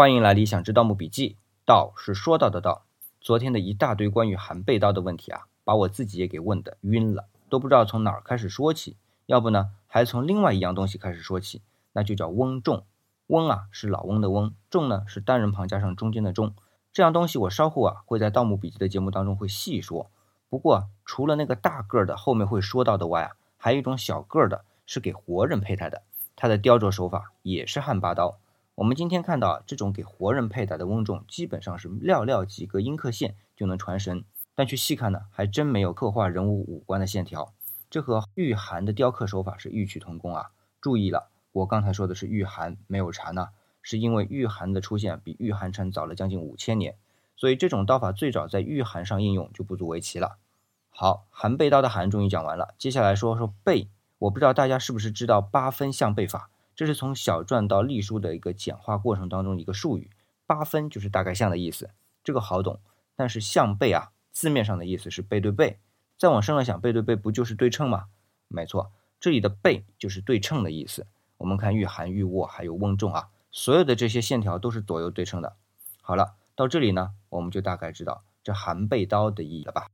欢迎来理想之盗墓笔记。道是说到的道。昨天的一大堆关于韩背刀的问题啊，把我自己也给问的晕了，都不知道从哪儿开始说起。要不呢，还从另外一样东西开始说起，那就叫翁仲。翁啊，是老翁的翁；仲呢，是单人旁加上中间的中。这样东西我稍后啊会在盗墓笔记的节目当中会细说。不过除了那个大个儿的后面会说到的外啊，还有一种小个儿的，是给活人佩戴的，它的雕琢手法也是汉八刀。我们今天看到啊这种给活人佩戴的翁仲，基本上是寥寥几个阴刻线就能传神，但去细看呢，还真没有刻画人物五官的线条。这和玉函的雕刻手法是异曲同工啊！注意了，我刚才说的是玉函，没有禅呢，是因为玉函的出现比玉函禅早了将近五千年，所以这种刀法最早在玉函上应用就不足为奇了。好，含背刀的含终于讲完了，接下来说说背。我不知道大家是不是知道八分相背法。这是从小篆到隶书的一个简化过程当中一个术语，八分就是大概像的意思，这个好懂。但是像背啊，字面上的意思是背对背，再往深了想，背对背不就是对称吗？没错，这里的背就是对称的意思。我们看御寒、御握还有翁仲啊，所有的这些线条都是左右对称的。好了，到这里呢，我们就大概知道这含背刀的意义了吧？